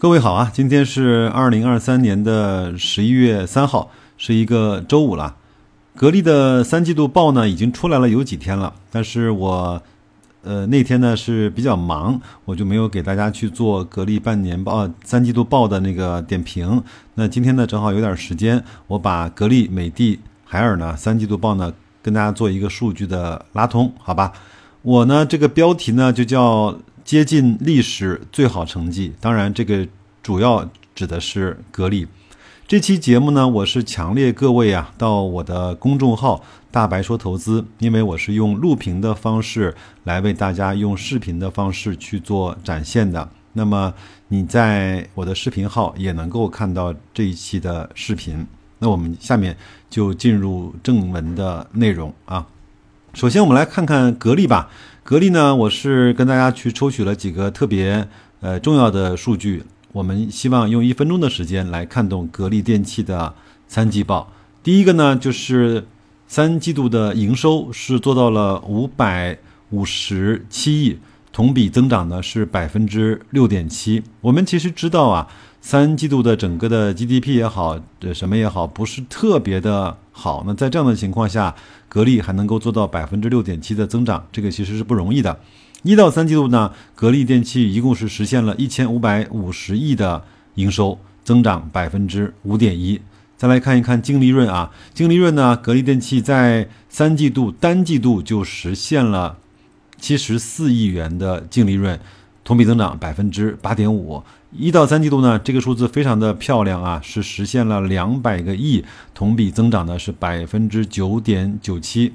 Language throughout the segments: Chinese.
各位好啊，今天是二零二三年的十一月三号，是一个周五了。格力的三季度报呢已经出来了有几天了，但是我呃那天呢是比较忙，我就没有给大家去做格力半年报、三季度报的那个点评。那今天呢正好有点时间，我把格力、美的、海尔呢三季度报呢跟大家做一个数据的拉通，好吧？我呢这个标题呢就叫。接近历史最好成绩，当然这个主要指的是格力。这期节目呢，我是强烈各位啊到我的公众号“大白说投资”，因为我是用录屏的方式来为大家用视频的方式去做展现的。那么你在我的视频号也能够看到这一期的视频。那我们下面就进入正文的内容啊。首先我们来看看格力吧。格力呢，我是跟大家去抽取了几个特别呃重要的数据，我们希望用一分钟的时间来看懂格力电器的三季报。第一个呢，就是三季度的营收是做到了五百五十七亿，同比增长呢是百分之六点七。我们其实知道啊。三季度的整个的 GDP 也好，这什么也好，不是特别的好。那在这样的情况下，格力还能够做到百分之六点七的增长，这个其实是不容易的。一到三季度呢，格力电器一共是实现了一千五百五十亿的营收，增长百分之五点一。再来看一看净利润啊，净利润呢，格力电器在三季度单季度就实现了七十四亿元的净利润。同比增长百分之八点五，一到三季度呢，这个数字非常的漂亮啊，是实现了两百个亿，同比增长呢是百分之九点九七。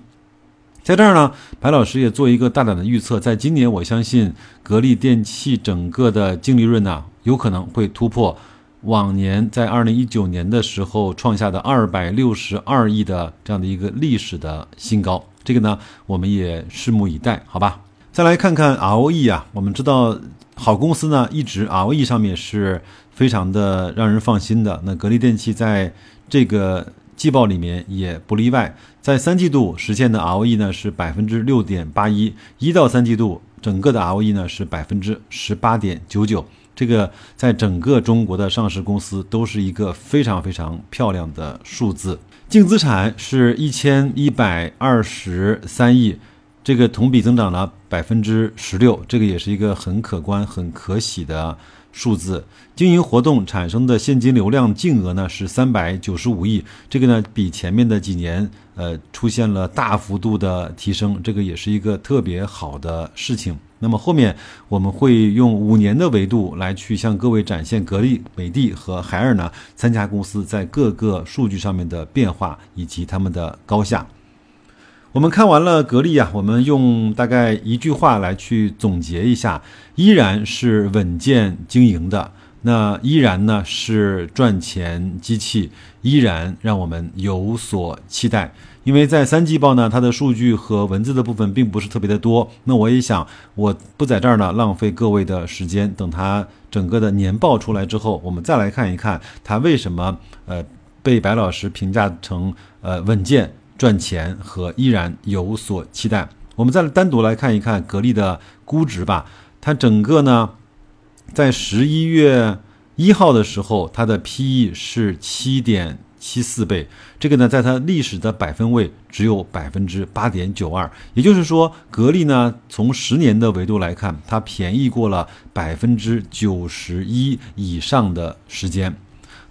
在这儿呢，白老师也做一个大胆的预测，在今年，我相信格力电器整个的净利润呢，有可能会突破往年在二零一九年的时候创下的二百六十二亿的这样的一个历史的新高。这个呢，我们也拭目以待，好吧？再来看看 ROE 啊，我们知道好公司呢，一直 ROE 上面是非常的让人放心的。那格力电器在这个季报里面也不例外，在三季度实现的 ROE 呢是百分之六点八一，一到三季度整个的 ROE 呢是百分之十八点九九，这个在整个中国的上市公司都是一个非常非常漂亮的数字。净资产是一千一百二十三亿。这个同比增长了百分之十六，这个也是一个很可观、很可喜的数字。经营活动产生的现金流量净额呢是三百九十五亿，这个呢比前面的几年呃出现了大幅度的提升，这个也是一个特别好的事情。那么后面我们会用五年的维度来去向各位展现格力、美的和海尔呢三家公司在各个数据上面的变化以及他们的高下。我们看完了格力啊，我们用大概一句话来去总结一下，依然是稳健经营的，那依然呢是赚钱机器，依然让我们有所期待。因为在三季报呢，它的数据和文字的部分并不是特别的多，那我也想我不在这儿呢浪费各位的时间，等它整个的年报出来之后，我们再来看一看它为什么呃被白老师评价成呃稳健。赚钱和依然有所期待。我们再来单独来看一看格力的估值吧。它整个呢，在十一月一号的时候，它的 PE 是七点七四倍。这个呢，在它历史的百分位只有百分之八点九二。也就是说，格力呢，从十年的维度来看，它便宜过了百分之九十一以上的时间。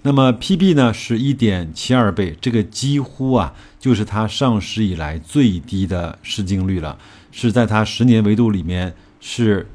那么 PB 呢是一点七二倍，这个几乎啊就是它上市以来最低的市净率了，是在它十年维度里面是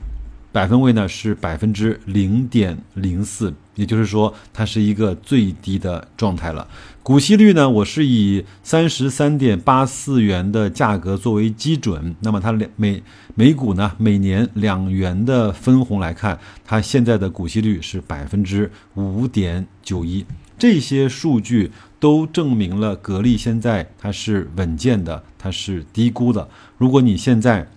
百分位呢是百分之零点零四，也就是说它是一个最低的状态了。股息率呢，我是以三十三点八四元的价格作为基准，那么它两每每股呢每年两元的分红来看，它现在的股息率是百分之五点九一，这些数据都证明了格力现在它是稳健的，它是低估的。如果你现在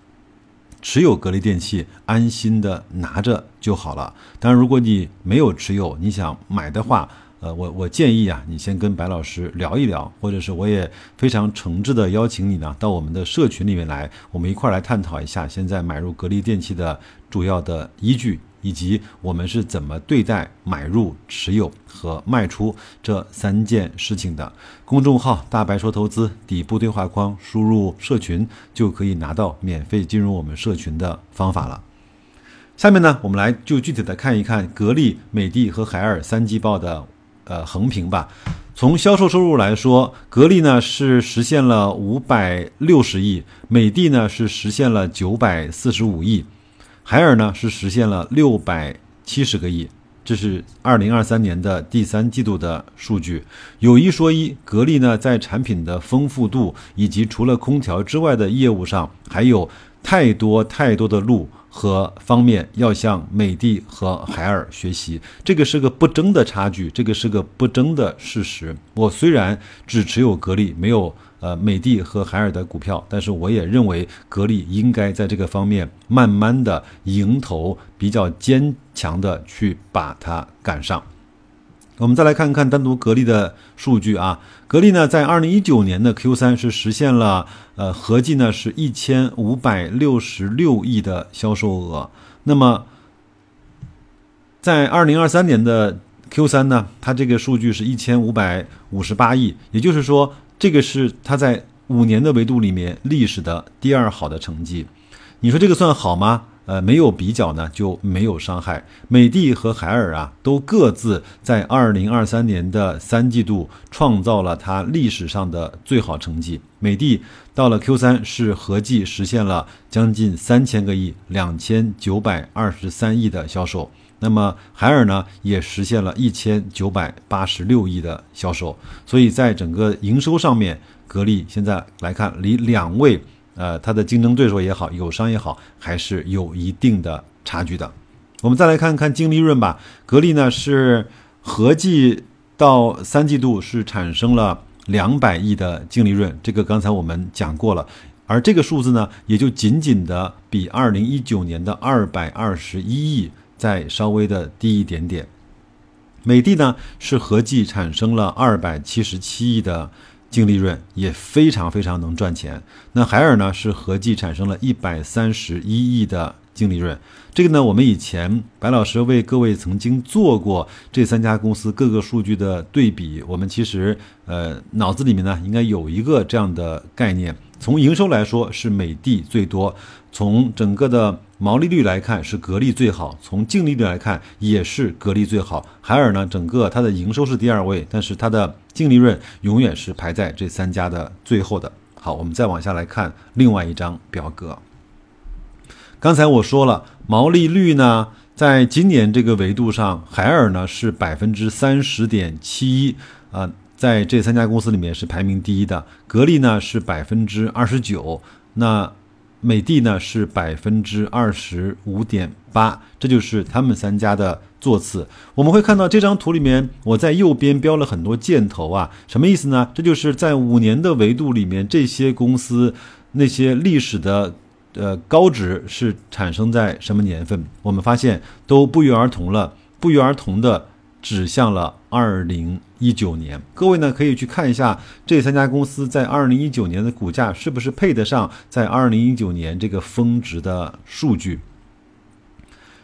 持有格力电器，安心的拿着就好了。当然，如果你没有持有，你想买的话。呃，我我建议啊，你先跟白老师聊一聊，或者是我也非常诚挚的邀请你呢，到我们的社群里面来，我们一块儿来探讨一下现在买入格力电器的主要的依据以及我们是怎么对待买入、持有和卖出这三件事情的。公众号“大白说投资”底部对话框输入“社群”就可以拿到免费进入我们社群的方法了。下面呢，我们来就具体的看一看格力、美的和海尔三季报的呃横评吧。从销售收入来说，格力呢是实现了五百六十亿，美的呢是实现了九百四十五亿，海尔呢是实现了六百七十个亿。这是二零二三年的第三季度的数据。有一说一，格力呢在产品的丰富度以及除了空调之外的业务上，还有太多太多的路。和方面要向美的和海尔学习，这个是个不争的差距，这个是个不争的事实。我虽然只持有格力，没有呃美的和海尔的股票，但是我也认为格力应该在这个方面慢慢的迎头，比较坚强的去把它赶上。我们再来看看单独格力的数据啊，格力呢在二零一九年的 Q 三是实现了呃合计呢是一千五百六十六亿的销售额，那么在二零二三年的 Q 三呢，它这个数据是一千五百五十八亿，也就是说这个是它在五年的维度里面历史的第二好的成绩，你说这个算好吗？呃，没有比较呢，就没有伤害。美的和海尔啊，都各自在二零二三年的三季度创造了它历史上的最好成绩。美的到了 Q 三是合计实现了将近三千个亿，两千九百二十三亿的销售。那么海尔呢，也实现了一千九百八十六亿的销售。所以在整个营收上面，格力现在来看，离两位。呃，它的竞争对手也好，友商也好，还是有一定的差距的。我们再来看看净利润吧。格力呢是合计到三季度是产生了两百亿的净利润，这个刚才我们讲过了。而这个数字呢，也就仅仅的比二零一九年的二百二十一亿再稍微的低一点点。美的呢是合计产生了二百七十七亿的。净利润也非常非常能赚钱。那海尔呢是合计产生了一百三十一亿的净利润。这个呢，我们以前白老师为各位曾经做过这三家公司各个数据的对比。我们其实呃脑子里面呢应该有一个这样的概念：从营收来说是美的最多，从整个的。毛利率来看是格力最好，从净利率来看也是格力最好。海尔呢，整个它的营收是第二位，但是它的净利润永远是排在这三家的最后的。好，我们再往下来看另外一张表格。刚才我说了，毛利率呢，在今年这个维度上，海尔呢是百分之三十点七一啊，在这三家公司里面是排名第一的。格力呢是百分之二十九，那。美的呢是百分之二十五点八，这就是他们三家的座次。我们会看到这张图里面，我在右边标了很多箭头啊，什么意思呢？这就是在五年的维度里面，这些公司那些历史的呃高值是产生在什么年份？我们发现都不约而同了，不约而同的。指向了二零一九年，各位呢可以去看一下这三家公司在二零一九年的股价是不是配得上在二零一九年这个峰值的数据。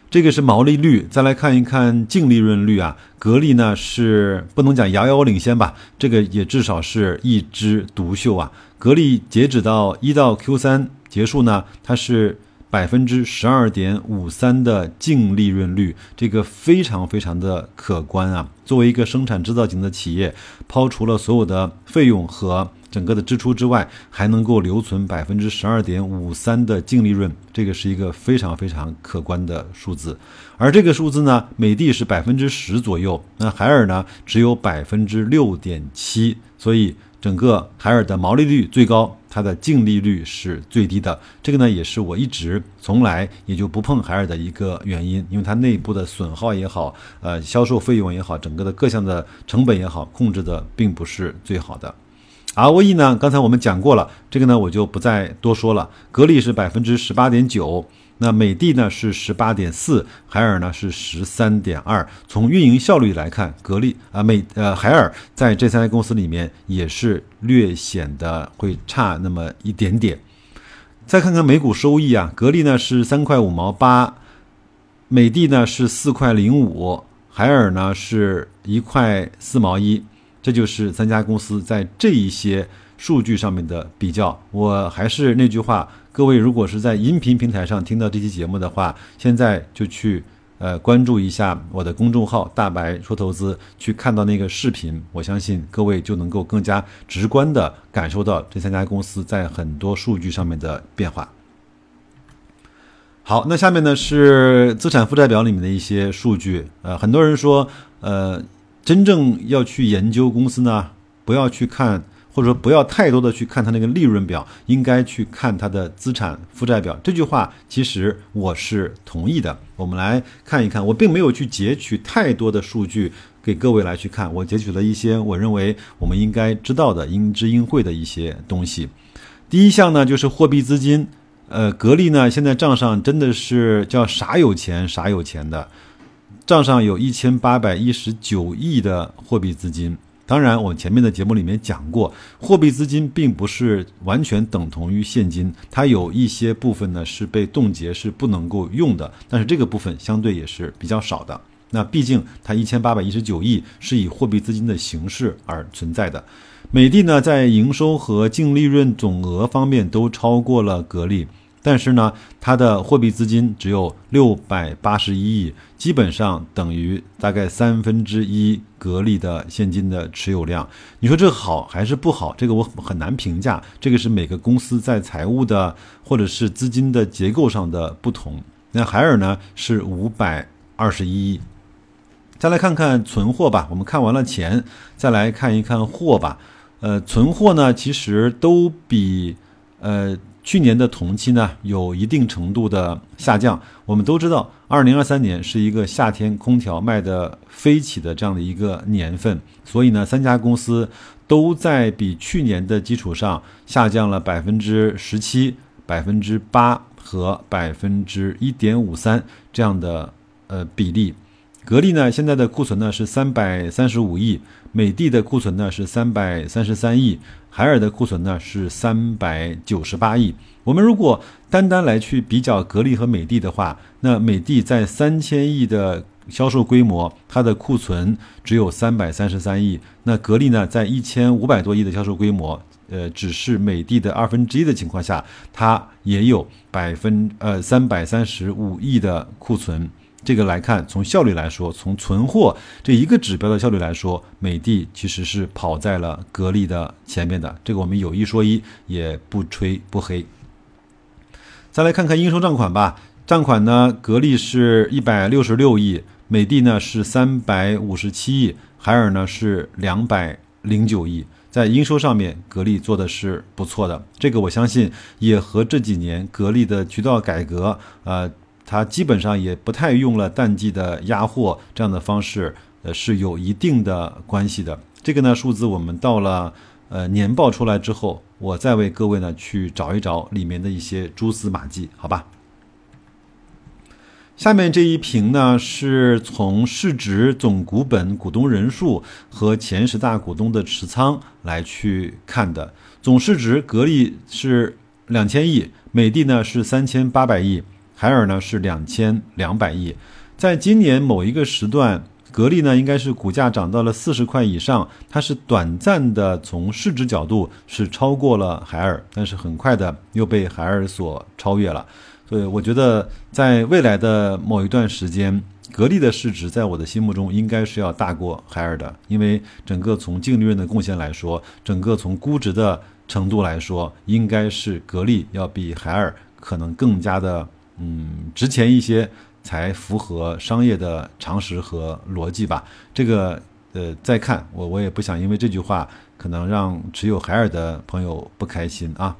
这个是毛利率，再来看一看净利润率啊。格力呢是不能讲遥遥领先吧，这个也至少是一枝独秀啊。格力截止到一到 Q 三结束呢，它是。百分之十二点五三的净利润率，这个非常非常的可观啊！作为一个生产制造型的企业，抛除了所有的费用和整个的支出之外，还能够留存百分之十二点五三的净利润，这个是一个非常非常可观的数字。而这个数字呢，美的是百分之十左右，那海尔呢只有百分之六点七，所以。整个海尔的毛利率最高，它的净利率是最低的。这个呢，也是我一直从来也就不碰海尔的一个原因，因为它内部的损耗也好，呃，销售费用也好，整个的各项的成本也好，控制的并不是最好的。ROE 呢，刚才我们讲过了，这个呢我就不再多说了。格力是百分之十八点九。那美的呢是十八点四，海尔呢是十三点二。从运营效率来看，格力啊美呃海尔在这三家公司里面也是略显得会差那么一点点。再看看每股收益啊，格力呢是三块五毛八，美的呢是四块零五，海尔呢是一块四毛一，这就是三家公司在这一些数据上面的比较。我还是那句话，各位如果是在音频平台上听到这期节目的话，现在就去呃关注一下我的公众号“大白说投资”，去看到那个视频，我相信各位就能够更加直观的感受到这三家公司在很多数据上面的变化。好，那下面呢是资产负债表里面的一些数据。呃，很多人说，呃，真正要去研究公司呢，不要去看，或者说不要太多的去看它那个利润表，应该去看它的资产负债表。这句话其实我是同意的。我们来看一看，我并没有去截取太多的数据给各位来去看，我截取了一些我认为我们应该知道的、应知应会的一些东西。第一项呢，就是货币资金。呃，格力呢，现在账上真的是叫啥有钱啥有钱的，账上有一千八百一十九亿的货币资金。当然，我前面的节目里面讲过，货币资金并不是完全等同于现金，它有一些部分呢是被冻结，是不能够用的。但是这个部分相对也是比较少的。那毕竟它一千八百一十九亿是以货币资金的形式而存在的。美的呢，在营收和净利润总额方面都超过了格力，但是呢，它的货币资金只有六百八十一亿，基本上等于大概三分之一格力的现金的持有量。你说这好还是不好？这个我很难评价。这个是每个公司在财务的或者是资金的结构上的不同。那海尔呢是五百二十一亿。再来看看存货吧。我们看完了钱，再来看一看货吧。呃，存货呢，其实都比呃去年的同期呢有一定程度的下降。我们都知道，二零二三年是一个夏天空调卖的飞起的这样的一个年份，所以呢，三家公司都在比去年的基础上下降了百分之十七、百分之八和百分之一点五三这样的呃比例。格力呢，现在的库存呢是三百三十五亿，美的的库存呢是三百三十三亿，海尔的库存呢是三百九十八亿。我们如果单单来去比较格力和美的的话，那美的在三千亿的销售规模，它的库存只有三百三十三亿；那格力呢，在一千五百多亿的销售规模，呃，只是美的的二分之一的情况下，它也有百分呃三百三十五亿的库存。这个来看，从效率来说，从存货这一个指标的效率来说，美的其实是跑在了格力的前面的。这个我们有一说一，也不吹不黑。再来看看应收账款吧，账款呢，格力是一百六十六亿，美的呢是三百五十七亿，海尔呢是两百零九亿。在应收上面，格力做的是不错的。这个我相信也和这几年格力的渠道改革，呃。它基本上也不太用了淡季的压货这样的方式，呃，是有一定的关系的。这个呢，数字我们到了呃年报出来之后，我再为各位呢去找一找里面的一些蛛丝马迹，好吧？下面这一屏呢，是从市值、总股本、股东人数和前十大股东的持仓来去看的。总市值，格力是两千亿，美的呢是三千八百亿。海尔呢是两千两百亿，在今年某一个时段，格力呢应该是股价涨到了四十块以上，它是短暂的从市值角度是超过了海尔，但是很快的又被海尔所超越了。所以我觉得在未来的某一段时间，格力的市值在我的心目中应该是要大过海尔的，因为整个从净利润的贡献来说，整个从估值的程度来说，应该是格力要比海尔可能更加的。嗯，值钱一些才符合商业的常识和逻辑吧。这个呃，再看我我也不想因为这句话可能让持有海尔的朋友不开心啊。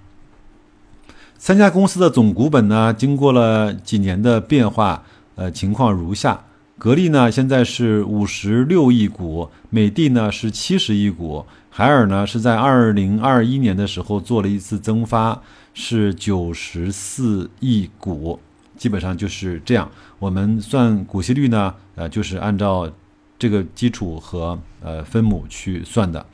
三家公司的总股本呢，经过了几年的变化，呃，情况如下：格力呢现在是五十六亿股，美的呢是七十亿股，海尔呢是在二零二一年的时候做了一次增发，是九十四亿股。基本上就是这样，我们算股息率呢，呃，就是按照这个基础和呃分母去算的。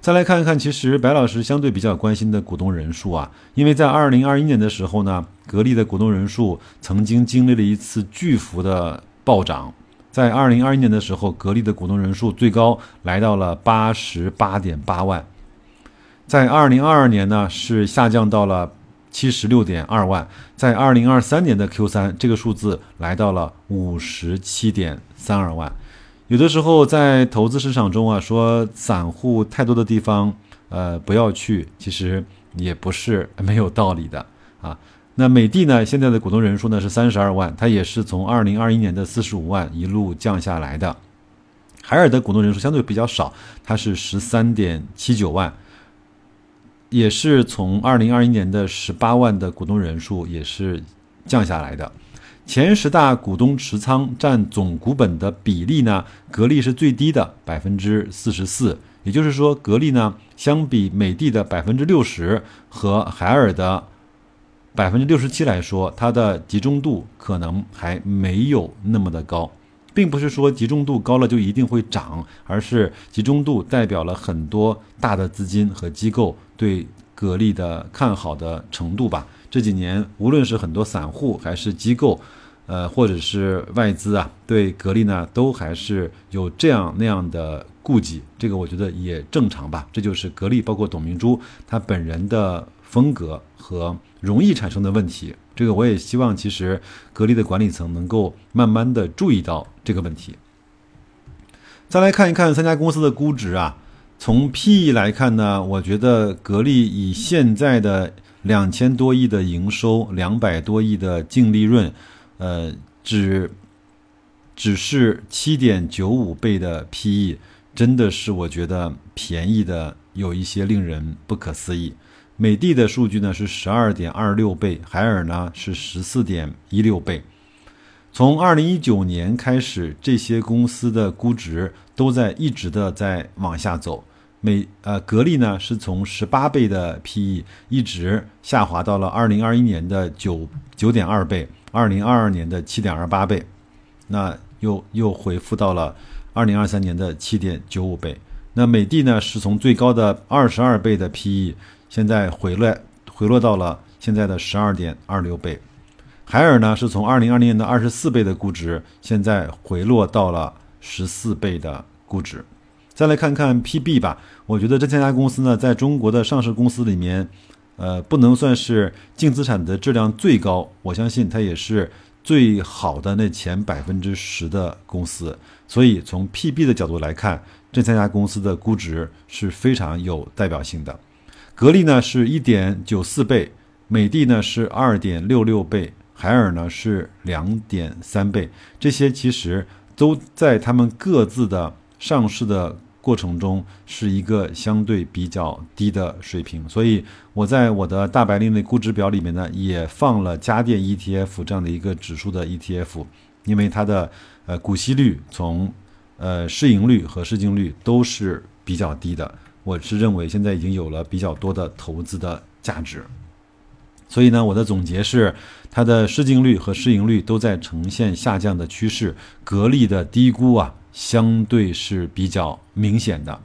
再来看一看，其实白老师相对比较关心的股东人数啊，因为在二零二一年的时候呢，格力的股东人数曾经经历了一次巨幅的暴涨，在二零二一年的时候，格力的股东人数最高来到了八十八点八万，在二零二二年呢是下降到了七十六点二万，在二零二三年的 Q 三，这个数字来到了五十七点三二万。有的时候在投资市场中啊，说散户太多的地方，呃，不要去，其实也不是没有道理的啊。那美的呢，现在的股东人数呢是三十二万，它也是从二零二一年的四十五万一路降下来的。海尔的股东人数相对比较少，它是十三点七九万，也是从二零二一年的十八万的股东人数也是降下来的。前十大股东持仓占总股本的比例呢，格力是最低的，百分之四十四。也就是说，格力呢，相比美的的百分之六十和海尔的百分之六十七来说，它的集中度可能还没有那么的高，并不是说集中度高了就一定会涨，而是集中度代表了很多大的资金和机构对格力的看好的程度吧。这几年，无论是很多散户还是机构。呃，或者是外资啊，对格力呢，都还是有这样那样的顾忌，这个我觉得也正常吧。这就是格力，包括董明珠他本人的风格和容易产生的问题。这个我也希望，其实格力的管理层能够慢慢的注意到这个问题。再来看一看三家公司的估值啊，从 PE 来看呢，我觉得格力以现在的两千多亿的营收，两百多亿的净利润。呃，只只是七点九五倍的 PE，真的是我觉得便宜的有一些令人不可思议。美的的数据呢是十二点二六倍，海尔呢是十四点一六倍。从二零一九年开始，这些公司的估值都在一直的在往下走。美呃，格力呢是从十八倍的 PE 一直下滑到了二零二一年的九九点二倍。二零二二年的七点二八倍，那又又回复到了二零二三年的七点九五倍。那美的呢，是从最高的二十二倍的 PE，现在回落回落到了现在的十二点二六倍。海尔呢，是从二零二零年的二十四倍的估值，现在回落到了十四倍的估值。再来看看 PB 吧，我觉得这三家公司呢，在中国的上市公司里面。呃，不能算是净资产的质量最高，我相信它也是最好的那前百分之十的公司。所以从 PB 的角度来看，这三家公司的估值是非常有代表性的。格力呢是一点九四倍，美的呢是二点六六倍，海尔呢是两点三倍。这些其实都在他们各自的上市的。过程中是一个相对比较低的水平，所以我在我的大白令的估值表里面呢，也放了家电 ETF 这样的一个指数的 ETF，因为它的呃股息率从呃市盈率和市净率都是比较低的，我是认为现在已经有了比较多的投资的价值，所以呢，我的总结是它的市净率和市盈率都在呈现下降的趋势，格力的低估啊。相对是比较明显的。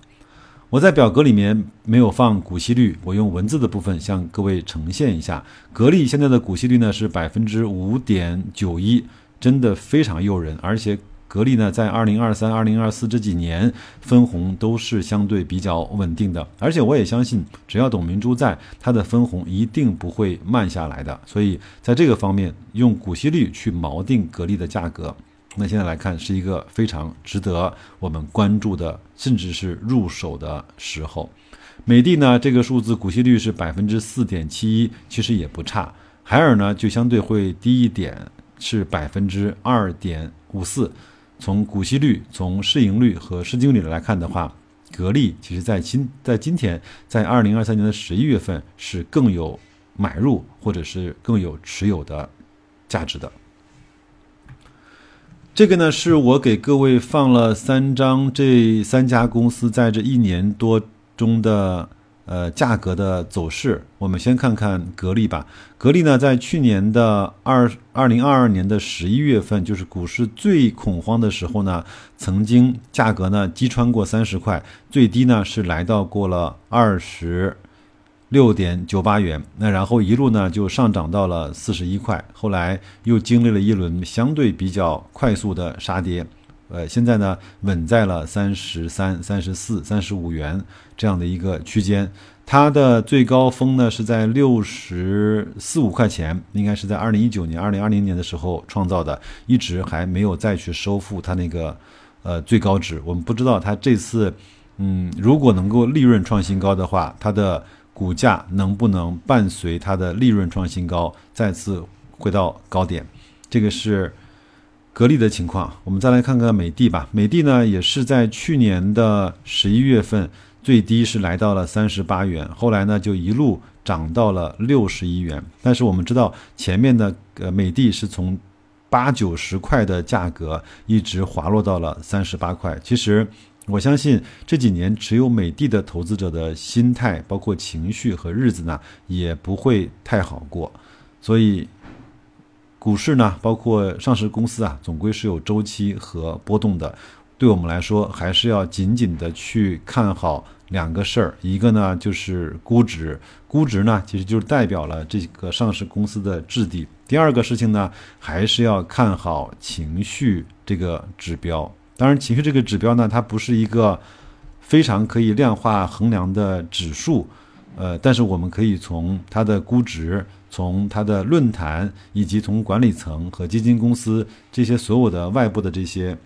我在表格里面没有放股息率，我用文字的部分向各位呈现一下。格力现在的股息率呢是百分之五点九一，真的非常诱人。而且格力呢在二零二三、二零二四这几年分红都是相对比较稳定的。而且我也相信，只要董明珠在，它的分红一定不会慢下来的。所以在这个方面，用股息率去锚定格力的价格。那现在来看，是一个非常值得我们关注的，甚至是入手的时候。美的呢，这个数字股息率是百分之四点七一，其实也不差。海尔呢，就相对会低一点，是百分之二点五四。从股息率、从市盈率和市净率来看的话，格力其实在今在今天，在二零二三年的十一月份是更有买入或者是更有持有的价值的。这个呢，是我给各位放了三张这三家公司在这一年多中的呃价格的走势，我们先看看格力吧。格力呢，在去年的二二零二二年的十一月份，就是股市最恐慌的时候呢，曾经价格呢击穿过三十块，最低呢是来到过了二十六点九八元。那然后一路呢就上涨到了四十一块，后来又经历了一轮相对比较快速的杀跌。呃，现在呢稳在了三十三、三十四、三十五元这样的一个区间，它的最高峰呢是在六十四五块钱，应该是在二零一九年、二零二零年的时候创造的，一直还没有再去收复它那个呃最高值。我们不知道它这次，嗯，如果能够利润创新高的话，它的股价能不能伴随它的利润创新高再次回到高点？这个是。格力的情况，我们再来看看美的吧。美的呢，也是在去年的十一月份最低是来到了三十八元，后来呢就一路涨到了六十一元。但是我们知道，前面的呃美的是从八九十块的价格一直滑落到了三十八块。其实我相信这几年持有美的的投资者的心态，包括情绪和日子呢，也不会太好过，所以。股市呢，包括上市公司啊，总归是有周期和波动的。对我们来说，还是要紧紧的去看好两个事儿。一个呢，就是估值，估值呢，其实就是代表了这个上市公司的质地。第二个事情呢，还是要看好情绪这个指标。当然，情绪这个指标呢，它不是一个非常可以量化衡量的指数。呃，但是我们可以从它的估值、从它的论坛，以及从管理层和基金公司这些所有的外部的这些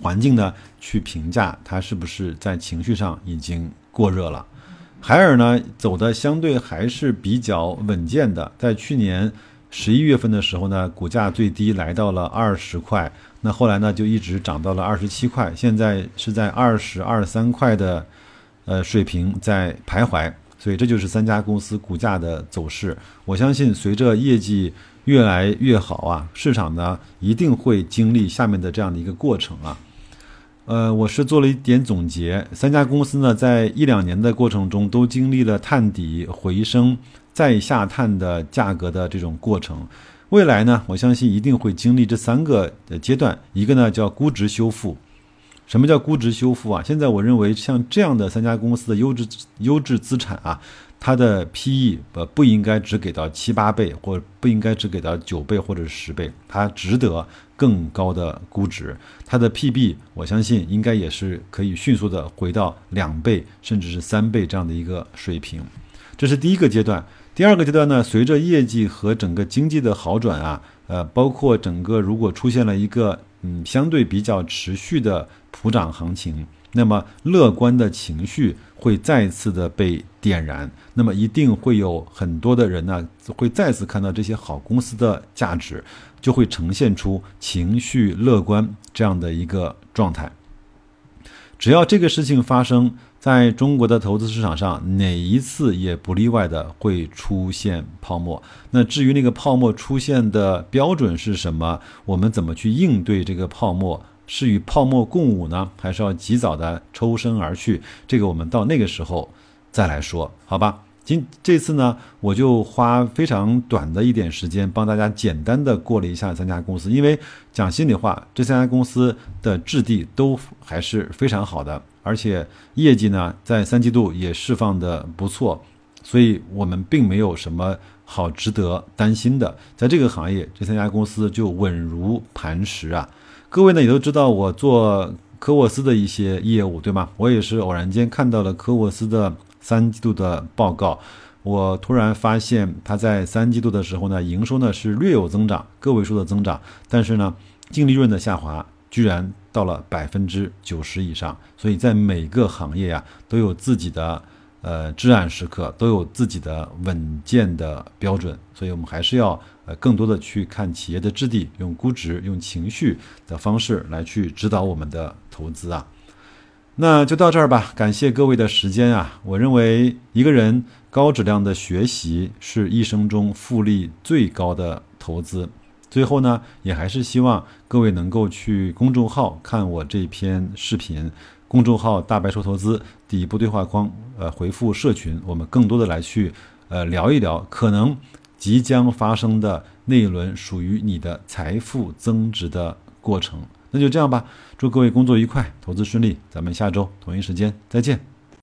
环境呢，去评价它是不是在情绪上已经过热了。海尔呢，走的相对还是比较稳健的，在去年十一月份的时候呢，股价最低来到了二十块，那后来呢就一直涨到了二十七块，现在是在二十二三块的呃水平在徘徊。所以这就是三家公司股价的走势。我相信，随着业绩越来越好啊，市场呢一定会经历下面的这样的一个过程啊。呃，我是做了一点总结，三家公司呢在一两年的过程中都经历了探底回升再下探的价格的这种过程。未来呢，我相信一定会经历这三个阶段，一个呢叫估值修复。什么叫估值修复啊？现在我认为像这样的三家公司的优质优质资产啊，它的 PE 呃不应该只给到七八倍，或不应该只给到九倍或者是十倍，它值得更高的估值。它的 PB 我相信应该也是可以迅速的回到两倍甚至是三倍这样的一个水平。这是第一个阶段。第二个阶段呢，随着业绩和整个经济的好转啊，呃，包括整个如果出现了一个嗯相对比较持续的。普涨行情，那么乐观的情绪会再次的被点燃，那么一定会有很多的人呢，会再次看到这些好公司的价值，就会呈现出情绪乐观这样的一个状态。只要这个事情发生在中国的投资市场上，哪一次也不例外的会出现泡沫。那至于那个泡沫出现的标准是什么，我们怎么去应对这个泡沫？是与泡沫共舞呢，还是要及早的抽身而去？这个我们到那个时候再来说，好吧？今这次呢，我就花非常短的一点时间，帮大家简单的过了一下三家公司。因为讲心里话，这三家公司的质地都还是非常好的，而且业绩呢，在三季度也释放的不错，所以我们并没有什么好值得担心的。在这个行业，这三家公司就稳如磐石啊。各位呢也都知道我做科沃斯的一些业务，对吗？我也是偶然间看到了科沃斯的三季度的报告，我突然发现它在三季度的时候呢，营收呢是略有增长，个位数的增长，但是呢，净利润的下滑居然到了百分之九十以上。所以在每个行业呀，都有自己的呃至暗时刻，都有自己的稳健的标准，所以我们还是要。呃，更多的去看企业的质地，用估值、用情绪的方式来去指导我们的投资啊。那就到这儿吧，感谢各位的时间啊。我认为一个人高质量的学习是一生中复利最高的投资。最后呢，也还是希望各位能够去公众号看我这篇视频。公众号“大白说投资”底部对话框，呃，回复“社群”，我们更多的来去呃聊一聊可能即将发生的那一轮属于你的财富增值的过程。那就这样吧，祝各位工作愉快，投资顺利，咱们下周同一时间再见。